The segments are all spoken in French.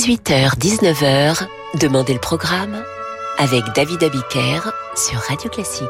18h-19h, Demandez le programme avec David Abiker sur Radio Classique.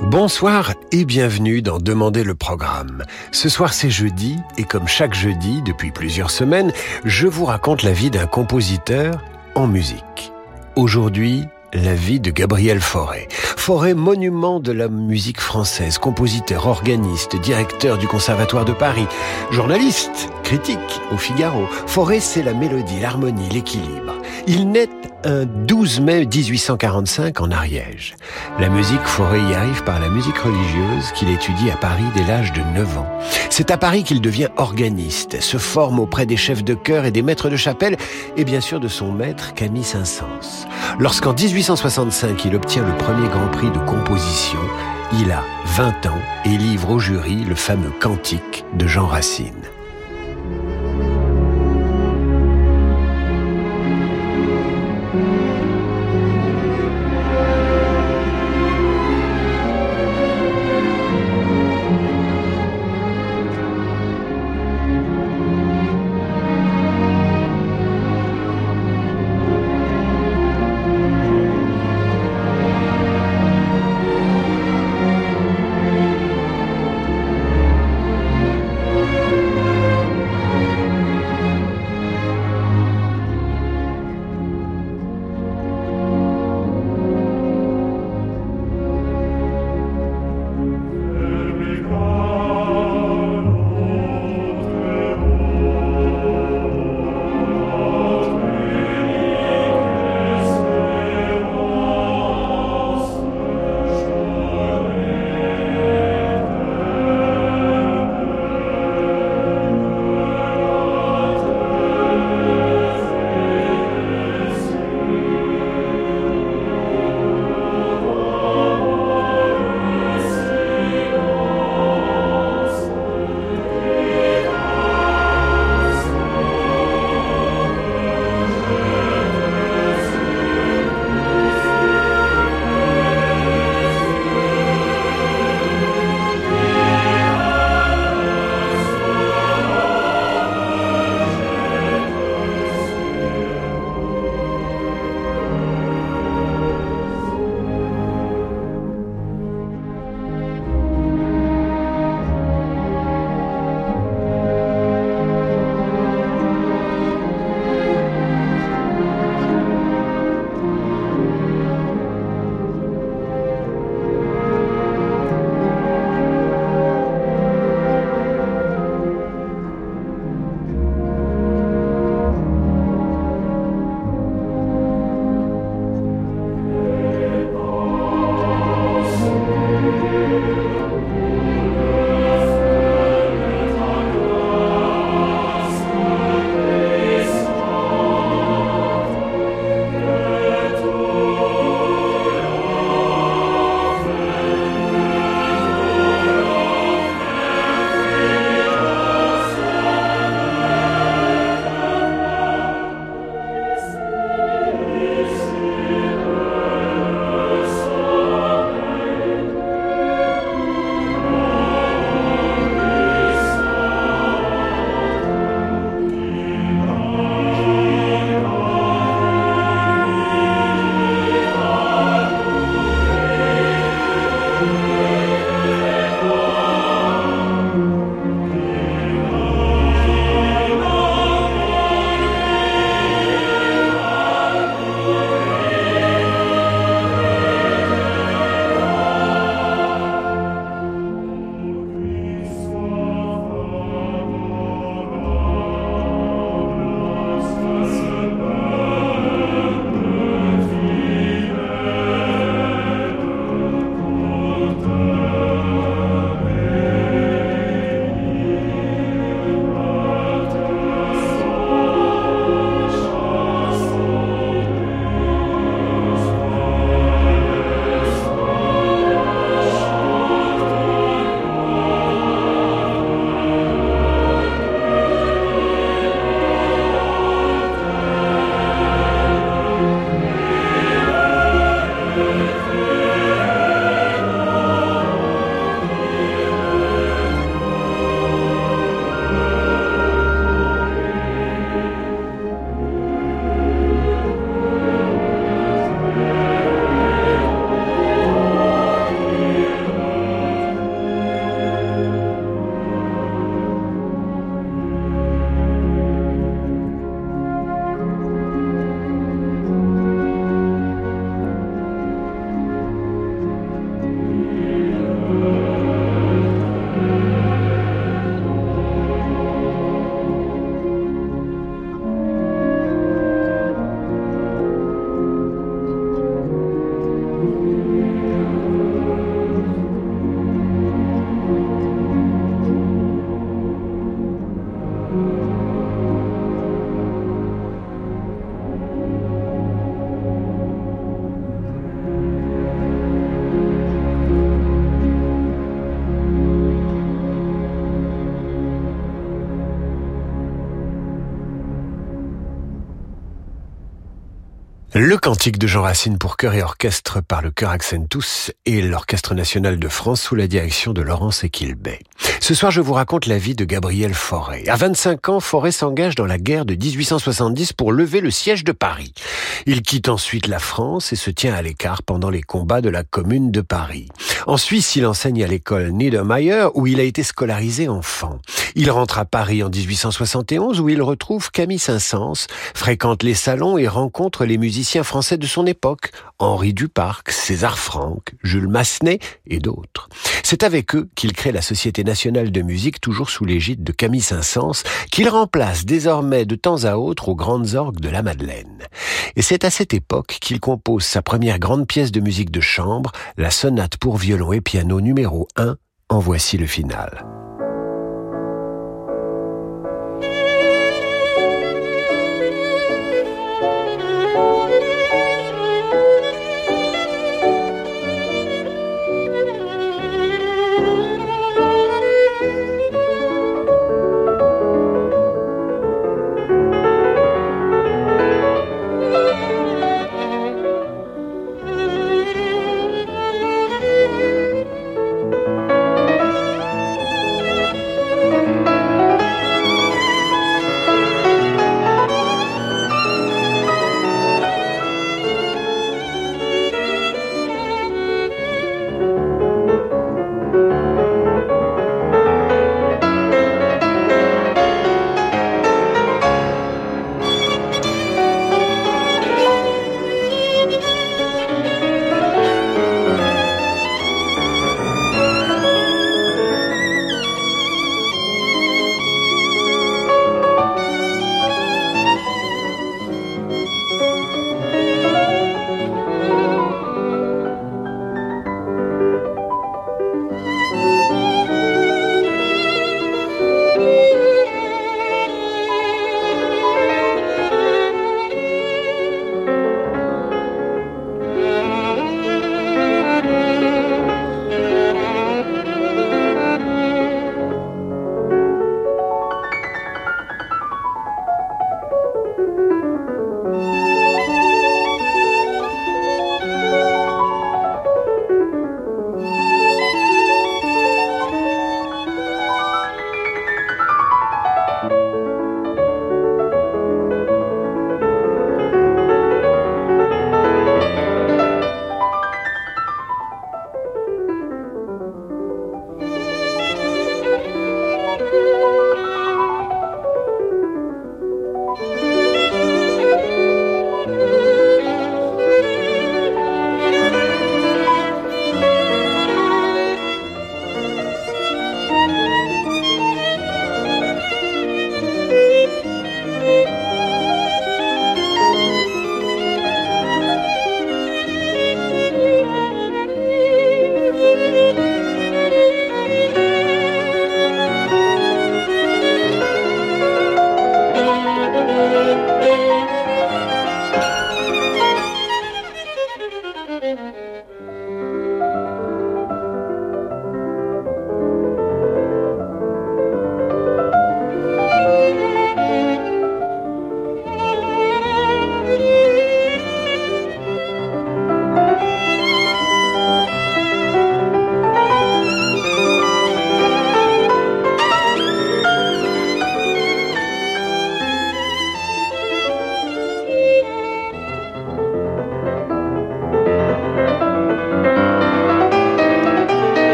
Bonsoir et bienvenue dans Demandez le programme. Ce soir c'est jeudi et comme chaque jeudi depuis plusieurs semaines, je vous raconte la vie d'un compositeur en musique. Aujourd'hui, la vie de Gabriel Fauré. Fauré, monument de la musique française, compositeur, organiste, directeur du Conservatoire de Paris, journaliste, critique au Figaro. Fauré, c'est la mélodie, l'harmonie, l'équilibre. Il naît un 12 mai 1845 en Ariège. La musique Fauré y arrive par la musique religieuse qu'il étudie à Paris dès l'âge de 9 ans. C'est à Paris qu'il devient organiste, se forme auprès des chefs de chœur et des maîtres de chapelle et bien sûr de son maître Camille Saint-Saëns. Lorsqu'en 1865 il obtient le premier grand prix de composition, il a 20 ans et livre au jury le fameux Cantique de Jean Racine. Cantique de Jean Racine pour chœur et orchestre par le chœur Accentus et l'Orchestre national de France sous la direction de Laurence Equilbet. Ce soir, je vous raconte la vie de Gabriel Fauré. À 25 ans, Fauré s'engage dans la guerre de 1870 pour lever le siège de Paris. Il quitte ensuite la France et se tient à l'écart pendant les combats de la Commune de Paris. En Suisse, il enseigne à l'école Niedermayer où il a été scolarisé enfant. Il rentre à Paris en 1871 où il retrouve Camille Saint-Saëns, fréquente les salons et rencontre les musiciens français de son époque, Henri Duparc, César Franck, Jules Massenet et d'autres. C'est avec eux qu'il crée la Société nationale de musique toujours sous l'égide de Camille Saint-Saëns qu'il remplace désormais de temps à autre aux grandes orgues de la Madeleine. Et c'est à cette époque qu'il compose sa première grande pièce de musique de chambre, la sonate pour violon et piano numéro 1, en voici le final.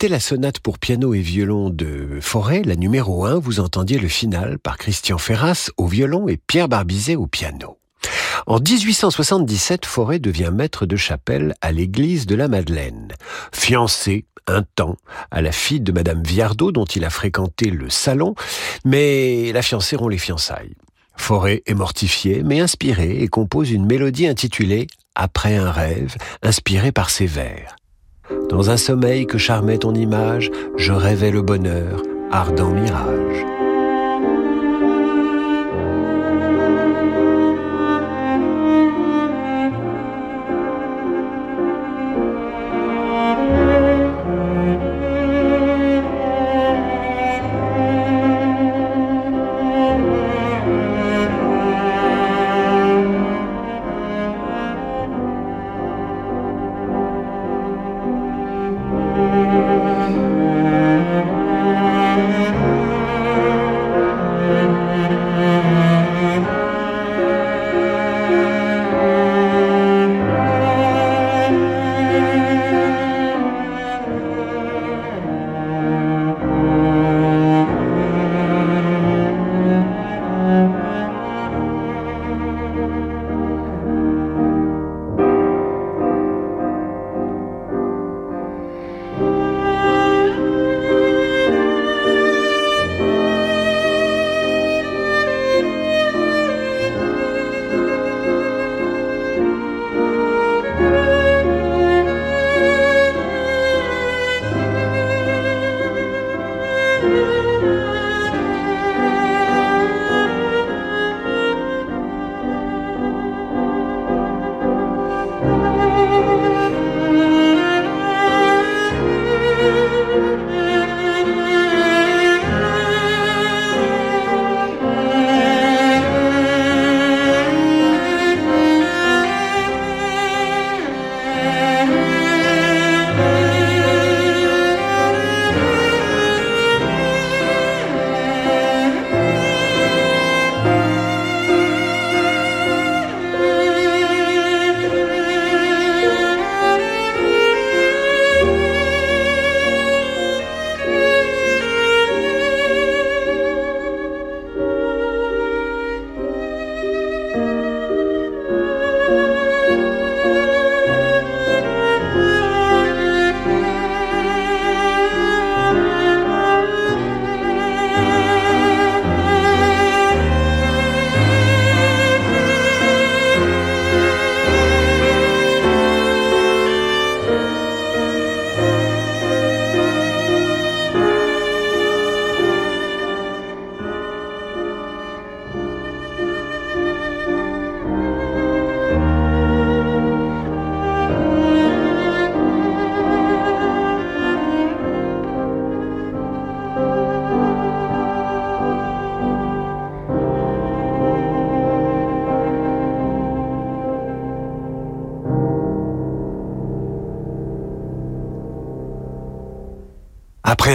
C'était la sonate pour piano et violon de Forêt, la numéro 1. Vous entendiez le final par Christian Ferras au violon et Pierre Barbizet au piano. En 1877, Forêt devient maître de chapelle à l'église de la Madeleine. Fiancé un temps à la fille de Madame Viardot dont il a fréquenté le salon, mais la fiancée rompt les fiançailles. Forêt est mortifié, mais inspiré, et compose une mélodie intitulée Après un rêve, inspirée par ses vers. Dans un sommeil que charmait ton image, je rêvais le bonheur, ardent mirage.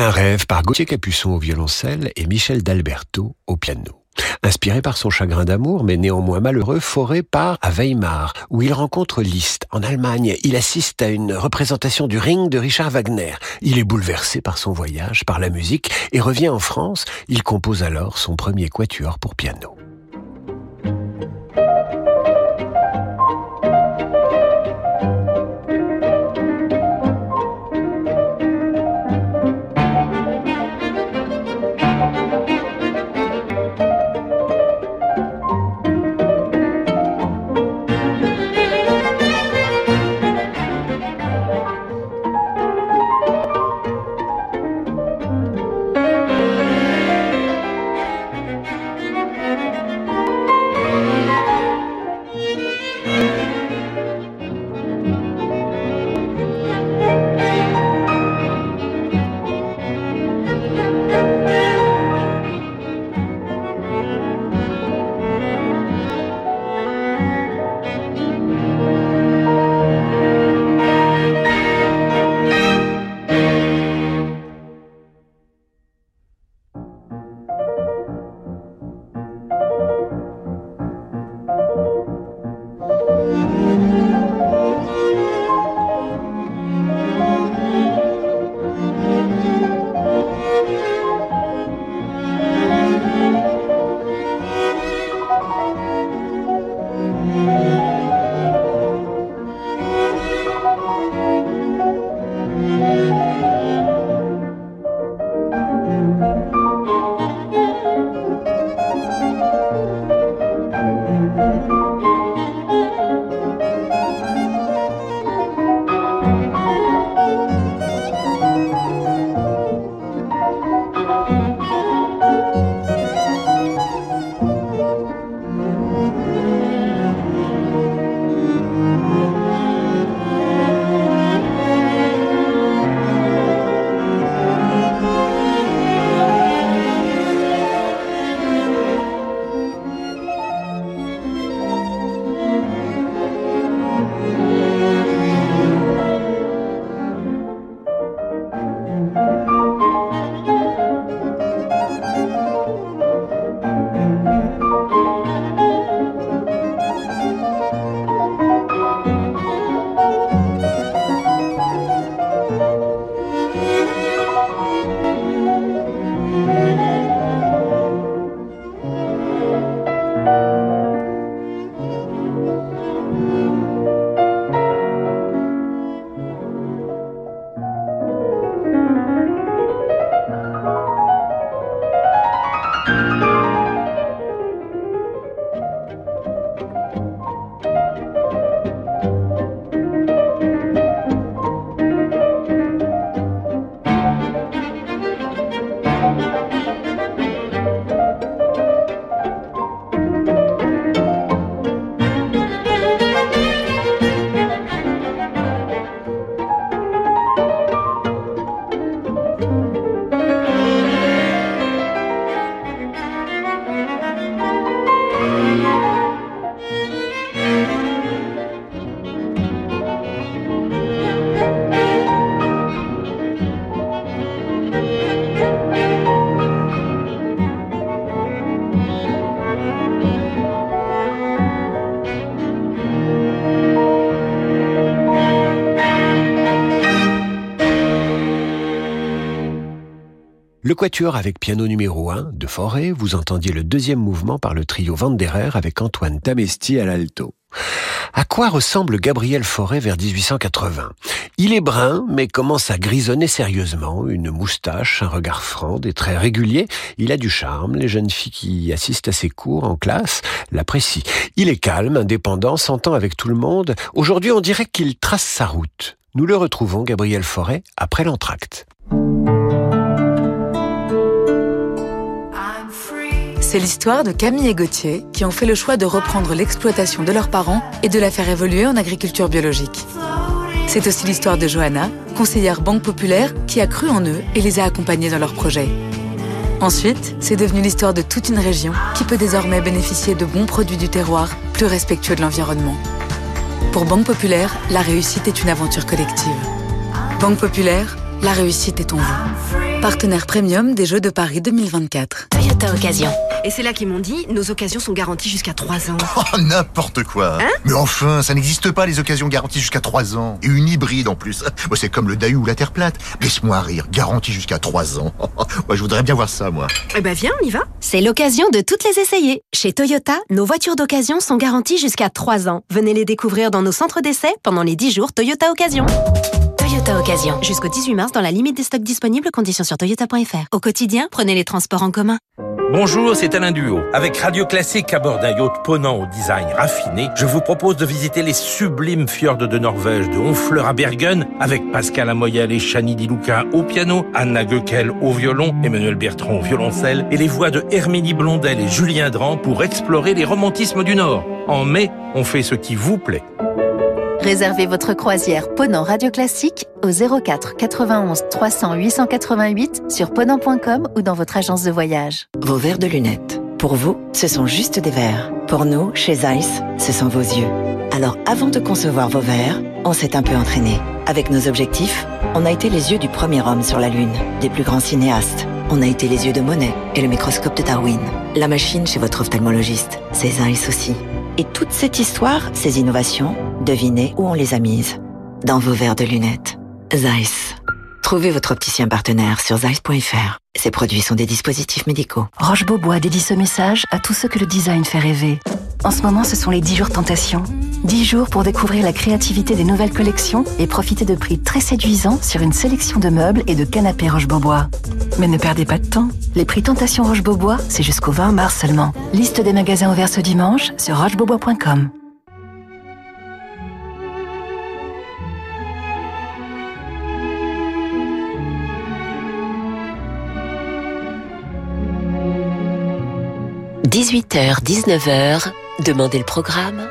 Un rêve par Gauthier Capuçon au violoncelle et Michel d'Alberto au piano. Inspiré par son chagrin d'amour, mais néanmoins malheureux, Forêt part à Weimar, où il rencontre Liszt. En Allemagne, il assiste à une représentation du Ring de Richard Wagner. Il est bouleversé par son voyage, par la musique, et revient en France. Il compose alors son premier quatuor pour piano. Quatuor avec piano numéro 1 de Forêt, vous entendiez le deuxième mouvement par le trio Vanderer avec Antoine Tamesti à l'alto. À quoi ressemble Gabriel Forêt vers 1880 Il est brun, mais commence à grisonner sérieusement, une moustache, un regard franc, des traits réguliers. Il a du charme, les jeunes filles qui assistent à ses cours en classe l'apprécient. Il est calme, indépendant, s'entend avec tout le monde. Aujourd'hui, on dirait qu'il trace sa route. Nous le retrouvons, Gabriel Forêt, après l'entracte. C'est l'histoire de Camille et Gauthier qui ont fait le choix de reprendre l'exploitation de leurs parents et de la faire évoluer en agriculture biologique. C'est aussi l'histoire de Johanna, conseillère Banque Populaire, qui a cru en eux et les a accompagnés dans leurs projets. Ensuite, c'est devenu l'histoire de toute une région qui peut désormais bénéficier de bons produits du terroir, plus respectueux de l'environnement. Pour Banque Populaire, la réussite est une aventure collective. Banque Populaire, la réussite est en vous. Partenaire premium des Jeux de Paris 2024. Toyota Occasion. Et c'est là qu'ils m'ont dit, nos occasions sont garanties jusqu'à 3 ans. Oh, n'importe quoi Hein Mais enfin, ça n'existe pas les occasions garanties jusqu'à 3 ans. Et une hybride en plus. Moi, c'est comme le Dahu ou la Terre plate. Laisse-moi rire, garantie jusqu'à 3 ans. Moi, je voudrais bien voir ça, moi. Eh ben viens, on y va. C'est l'occasion de toutes les essayer. Chez Toyota, nos voitures d'occasion sont garanties jusqu'à 3 ans. Venez les découvrir dans nos centres d'essai pendant les 10 jours Toyota Occasion. Toyota Occasion. Jusqu'au 18 mars la limite des stocks disponibles, conditions sur toyota.fr. Au quotidien, prenez les transports en commun. Bonjour, c'est Alain Duo. Avec Radio Classique à bord d'un yacht ponant au design raffiné, je vous propose de visiter les sublimes fjords de Norvège, de Honfleur à Bergen, avec Pascal Amoyel et Chani Di Luca au piano, Anna Goeckel au violon, Emmanuel Bertrand au violoncelle, et les voix de Herminie Blondel et Julien Dran pour explorer les romantismes du Nord. En mai, on fait ce qui vous plaît. Réservez votre croisière Ponant Radio Classique au 04 91 300 888 sur ponant.com ou dans votre agence de voyage. Vos verres de lunettes. Pour vous, ce sont juste des verres. Pour nous, chez Zeiss, ce sont vos yeux. Alors avant de concevoir vos verres, on s'est un peu entraîné. Avec nos objectifs, on a été les yeux du premier homme sur la Lune, des plus grands cinéastes. On a été les yeux de Monet et le microscope de Darwin. La machine chez votre ophtalmologiste, c'est Zeiss aussi. Et toute cette histoire, ces innovations, devinez où on les a mises Dans vos verres de lunettes. Zeiss. Trouvez votre opticien partenaire sur zeiss.fr. Ces produits sont des dispositifs médicaux. Roche-Beaubois dédie ce message à tous ceux que le design fait rêver. En ce moment, ce sont les 10 jours tentation. 10 jours pour découvrir la créativité des nouvelles collections et profiter de prix très séduisants sur une sélection de meubles et de canapés Roche-Beaubois. Mais ne perdez pas de temps. Les prix tentation Roche-Beaubois, c'est jusqu'au 20 mars seulement. Liste des magasins ouverts ce dimanche sur rochebeaubois.com. – 18h, 19h, Demandez le programme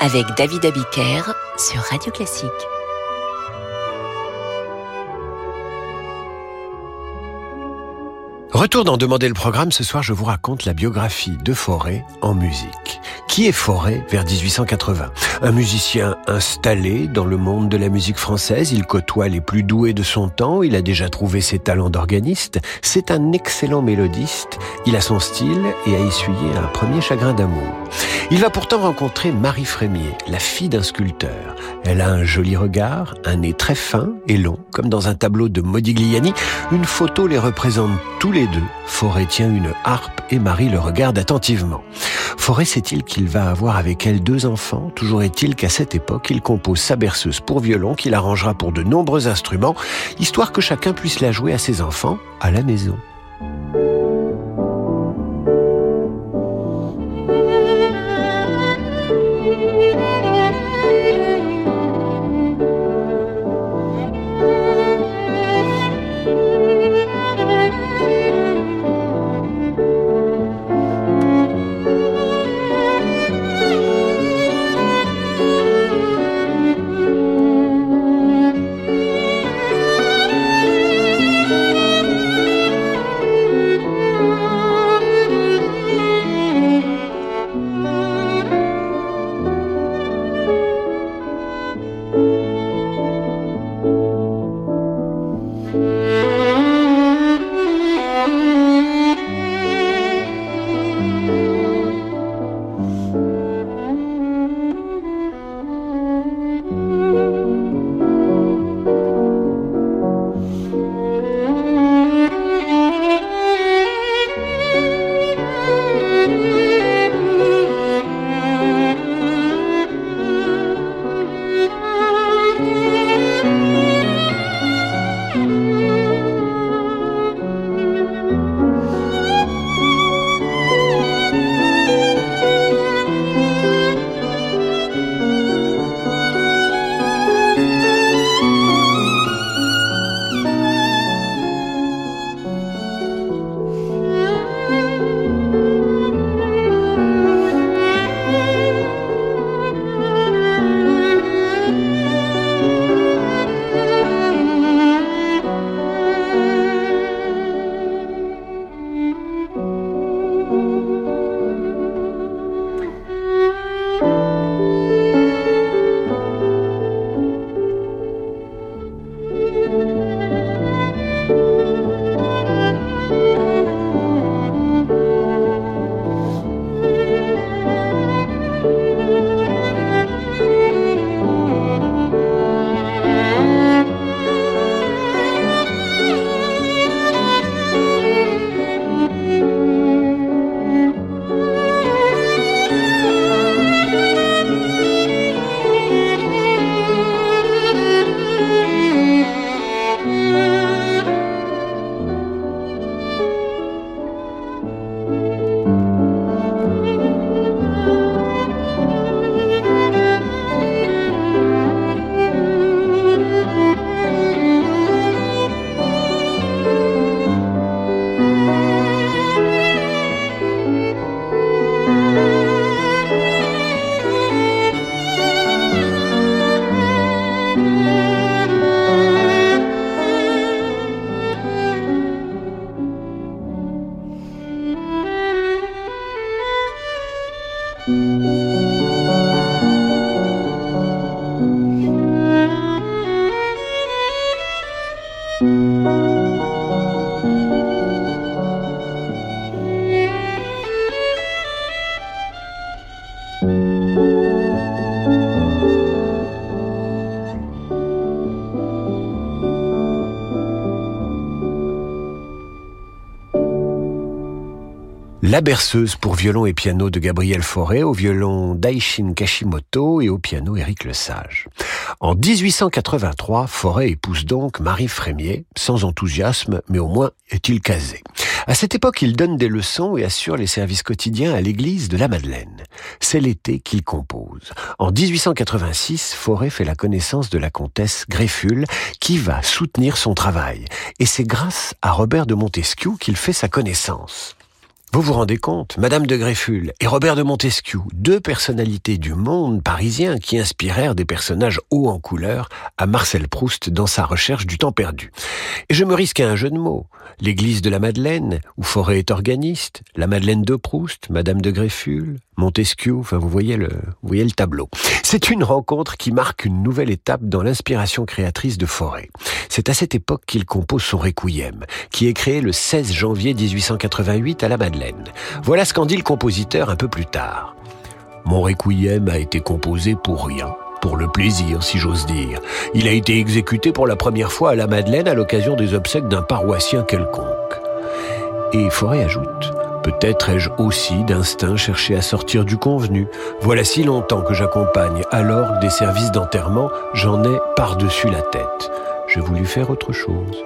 avec David Abiker sur Radio Classique. Retour dans Demander le programme, ce soir je vous raconte la biographie de Forêt en musique. Qui est Forêt vers 1880 Un musicien installé dans le monde de la musique française, il côtoie les plus doués de son temps, il a déjà trouvé ses talents d'organiste, c'est un excellent mélodiste, il a son style et a essuyé un premier chagrin d'amour. Il va pourtant rencontrer Marie Frémier, la fille d'un sculpteur. Elle a un joli regard, un nez très fin et long, comme dans un tableau de Modigliani. Une photo les représente tous les Forêt tient une harpe et Marie le regarde attentivement. Forêt sait-il qu'il va avoir avec elle deux enfants? Toujours est-il qu'à cette époque, il compose sa berceuse pour violon qu'il arrangera pour de nombreux instruments, histoire que chacun puisse la jouer à ses enfants à la maison. La berceuse pour violon et piano de Gabriel Fauré, au violon Daishin Kashimoto et au piano Éric Lesage. En 1883, Fauré épouse donc Marie Frémier, sans enthousiasme, mais au moins est-il casé. À cette époque, il donne des leçons et assure les services quotidiens à l'église de la Madeleine. C'est l'été qu'il compose. En 1886, Fauré fait la connaissance de la comtesse Greffule, qui va soutenir son travail. Et c'est grâce à Robert de Montesquieu qu'il fait sa connaissance. Vous vous rendez compte Madame de Greffule et Robert de Montesquieu, deux personnalités du monde parisien qui inspirèrent des personnages hauts en couleur à Marcel Proust dans sa recherche du temps perdu. Et je me risque à un jeu de mots. L'église de la Madeleine, où Forêt est organiste, la Madeleine de Proust, Madame de Greffule, Montesquieu, enfin vous voyez le, voyez le tableau. C'est une rencontre qui marque une nouvelle étape dans l'inspiration créatrice de Forêt. C'est à cette époque qu'il compose son Requiem, qui est créé le 16 janvier 1888 à la Madeleine. Voilà ce qu'en dit le compositeur un peu plus tard. Mon Requiem a été composé pour rien, pour le plaisir, si j'ose dire. Il a été exécuté pour la première fois à la Madeleine à l'occasion des obsèques d'un paroissien quelconque. Et Forêt ajoute, Peut-être ai-je aussi d'instinct cherché à sortir du convenu. Voilà si longtemps que j'accompagne alors des services d'enterrement, j'en ai par-dessus la tête. J'ai voulu faire autre chose.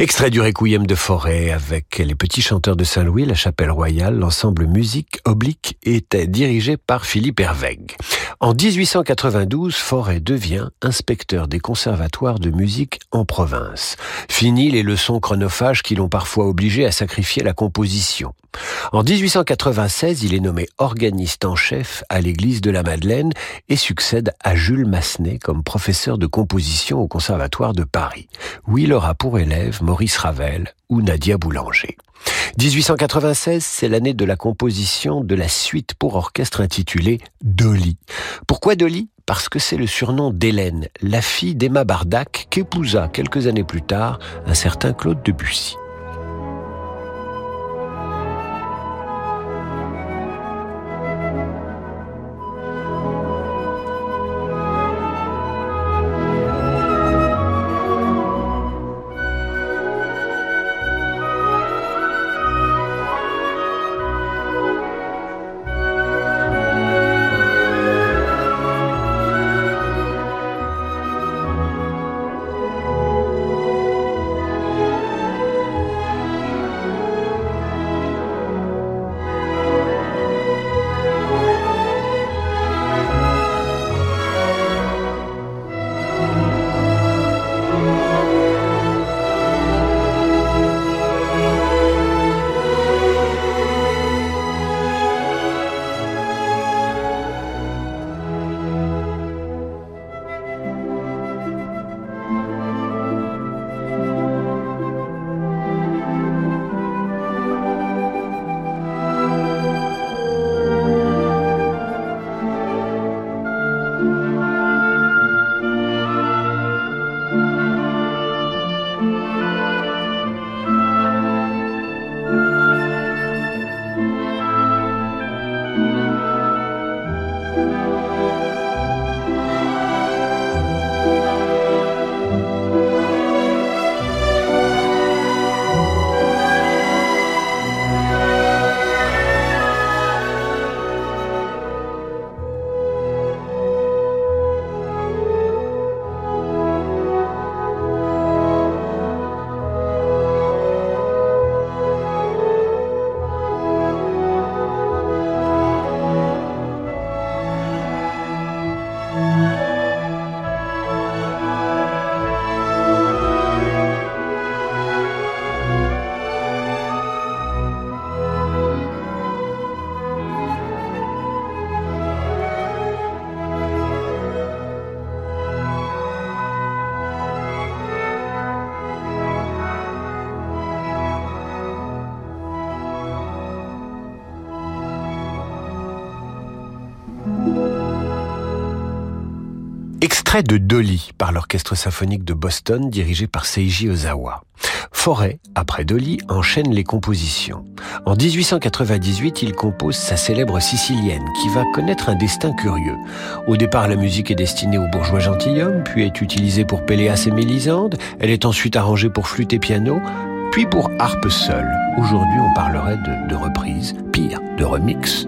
Extrait du Requiem de Forêt avec les petits chanteurs de Saint-Louis, la Chapelle Royale, l'ensemble musique oblique était dirigé par Philippe Hervègue. En 1892, Forêt devient inspecteur des conservatoires de musique en province. Fini les leçons chronophages qui l'ont parfois obligé à sacrifier la composition. En 1896, il est nommé organiste en chef à l'église de la Madeleine et succède à Jules Massenet comme professeur de composition au Conservatoire de Paris, où il aura pour élève Maurice Ravel ou Nadia Boulanger. 1896, c'est l'année de la composition de la suite pour orchestre intitulée Dolly. Pourquoi Dolly? Parce que c'est le surnom d'Hélène, la fille d'Emma Bardac, qu'épousa quelques années plus tard un certain Claude Debussy. Extrait de Dolly par l'Orchestre symphonique de Boston dirigé par Seiji Ozawa. Forêt, après Dolly, enchaîne les compositions. En 1898, il compose sa célèbre Sicilienne, qui va connaître un destin curieux. Au départ, la musique est destinée aux bourgeois gentilshommes, puis est utilisée pour Péléas et Mélisande. Elle est ensuite arrangée pour flûte et piano, puis pour harpe seule. Aujourd'hui, on parlerait de, de reprise, pire, de remix.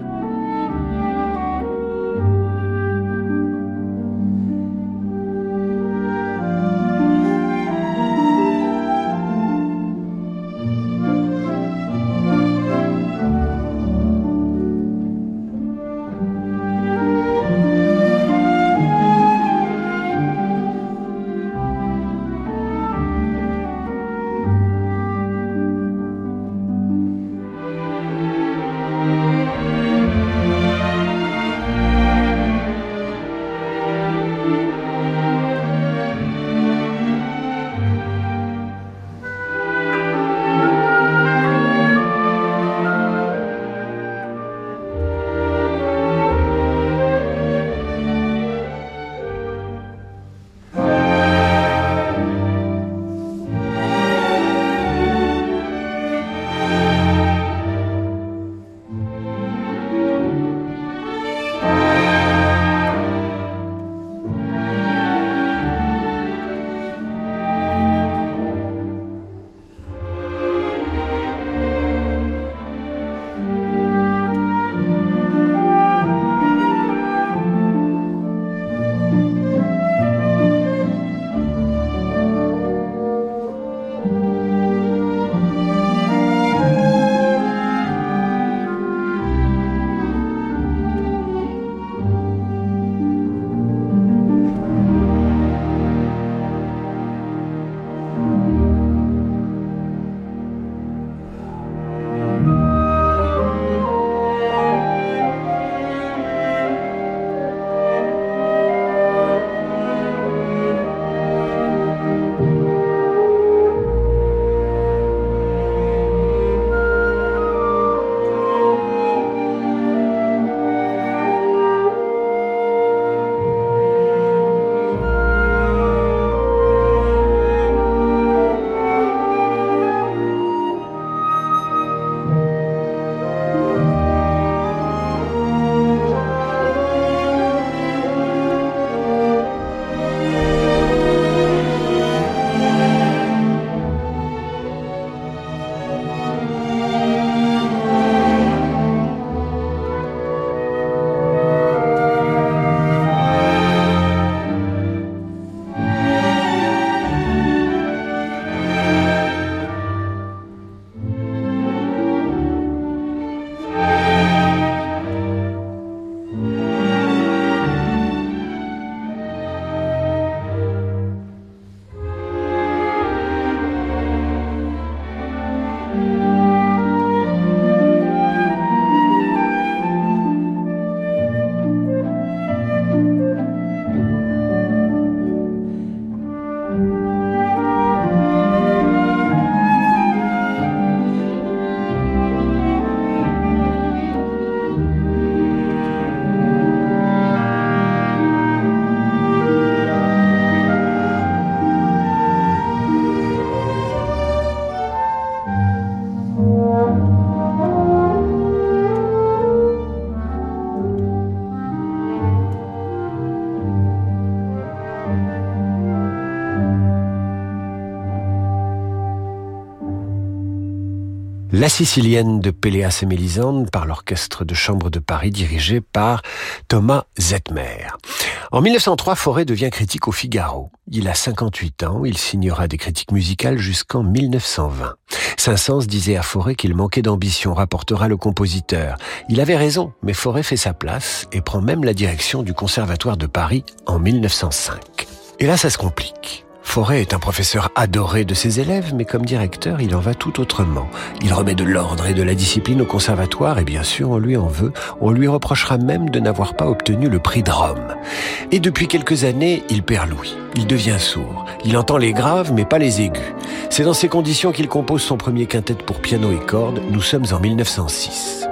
La Sicilienne de Péléas et Mélisande par l'orchestre de chambre de Paris dirigé par Thomas Zetmer. En 1903, Forêt devient critique au Figaro. Il a 58 ans, il signera des critiques musicales jusqu'en 1920. Saint-Saëns disait à Forêt qu'il manquait d'ambition, rapportera le compositeur. Il avait raison, mais Forêt fait sa place et prend même la direction du Conservatoire de Paris en 1905. Et là, ça se complique. Forêt est un professeur adoré de ses élèves, mais comme directeur, il en va tout autrement. Il remet de l'ordre et de la discipline au conservatoire, et bien sûr, on lui en veut. On lui reprochera même de n'avoir pas obtenu le prix de Rome. Et depuis quelques années, il perd l'ouïe. Il devient sourd. Il entend les graves, mais pas les aigus. C'est dans ces conditions qu'il compose son premier quintet pour piano et cordes. Nous sommes en 1906.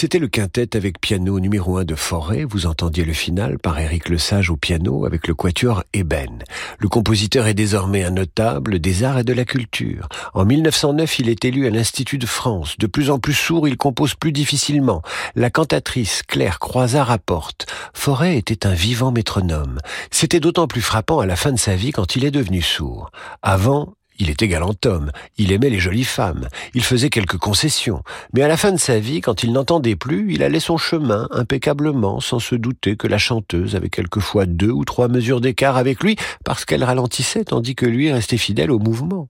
C'était le quintet avec piano numéro 1 de Forêt, vous entendiez le final par Éric Lesage au piano avec le quatuor Eben. Le compositeur est désormais un notable des arts et de la culture. En 1909, il est élu à l'Institut de France. De plus en plus sourd, il compose plus difficilement. La cantatrice Claire Croizat rapporte Forêt était un vivant métronome. C'était d'autant plus frappant à la fin de sa vie quand il est devenu sourd. Avant, il était galant homme, il aimait les jolies femmes, il faisait quelques concessions, mais à la fin de sa vie, quand il n'entendait plus, il allait son chemin impeccablement, sans se douter que la chanteuse avait quelquefois deux ou trois mesures d'écart avec lui, parce qu'elle ralentissait tandis que lui restait fidèle au mouvement.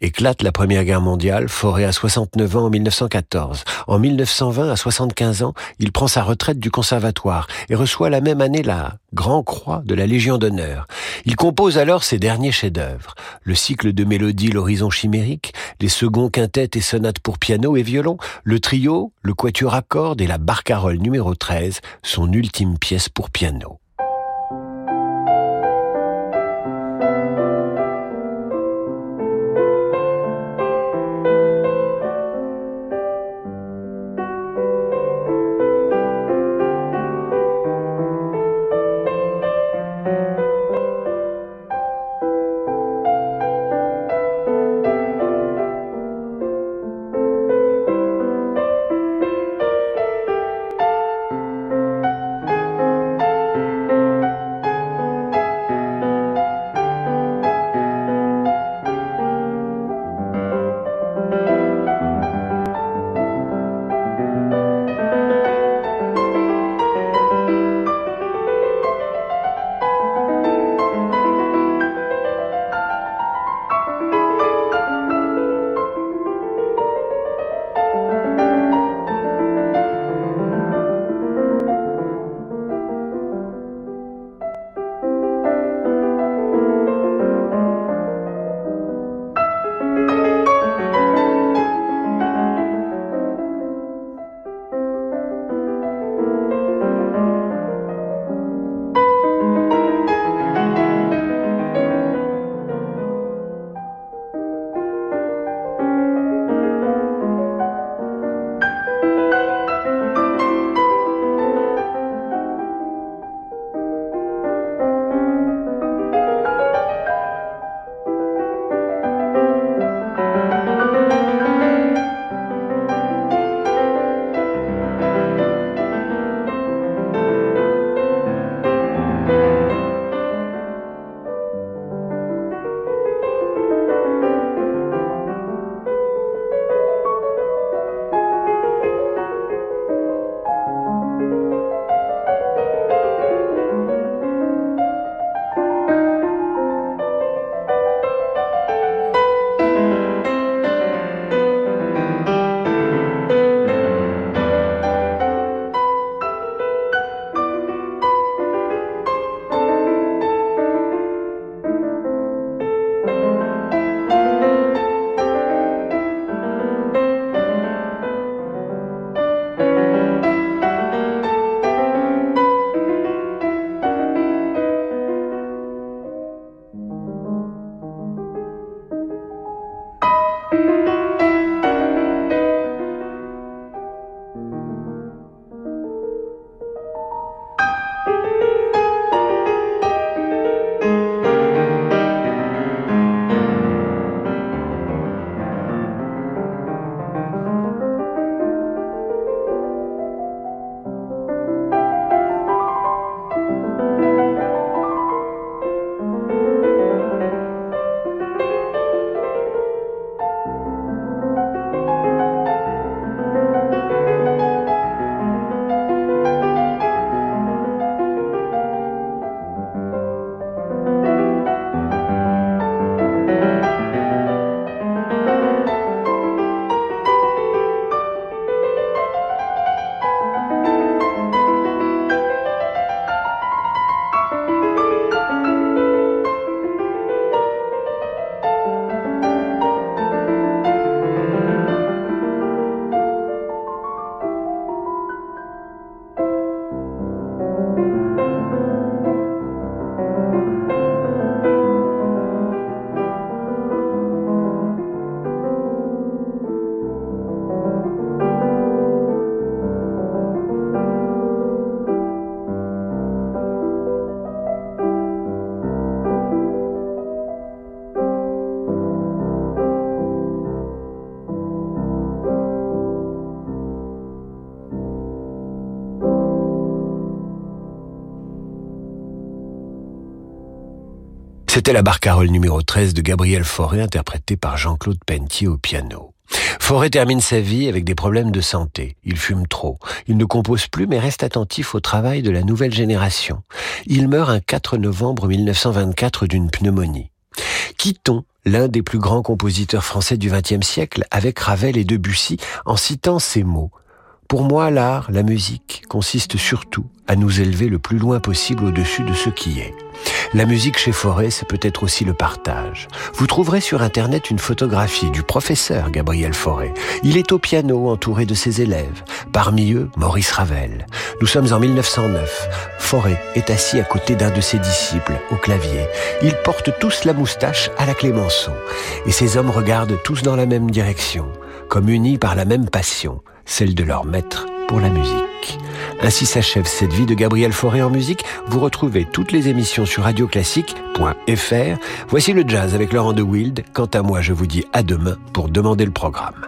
Éclate la Première Guerre mondiale, Forêt à 69 ans en 1914. En 1920, à 75 ans, il prend sa retraite du conservatoire et reçoit la même année la Grand Croix de la Légion d'honneur. Il compose alors ses derniers chefs-d'œuvre. Le cycle de mélodies L'horizon chimérique, les seconds quintettes et sonates pour piano et violon, le trio, le quatuor à cordes et la barcarolle numéro 13, son ultime pièce pour piano. C'était la barcarolle numéro 13 de Gabriel Fauré interprétée par Jean-Claude Pentier au piano. Forêt termine sa vie avec des problèmes de santé. Il fume trop. Il ne compose plus mais reste attentif au travail de la nouvelle génération. Il meurt un 4 novembre 1924 d'une pneumonie. Quittons l'un des plus grands compositeurs français du XXe siècle avec Ravel et Debussy en citant ces mots. Pour moi, l'art, la musique, consiste surtout à nous élever le plus loin possible au-dessus de ce qui est. La musique chez Forêt, c'est peut-être aussi le partage. Vous trouverez sur Internet une photographie du professeur Gabriel Forêt. Il est au piano entouré de ses élèves. Parmi eux, Maurice Ravel. Nous sommes en 1909. Forêt est assis à côté d'un de ses disciples, au clavier. Ils portent tous la moustache à la Clémenceau. Et ces hommes regardent tous dans la même direction, comme unis par la même passion, celle de leur maître pour la musique. Ainsi s'achève cette vie de Gabriel Fauré en musique. Vous retrouvez toutes les émissions sur radioclassique.fr. Voici le jazz avec Laurent de Wild. Quant à moi, je vous dis à demain pour demander le programme.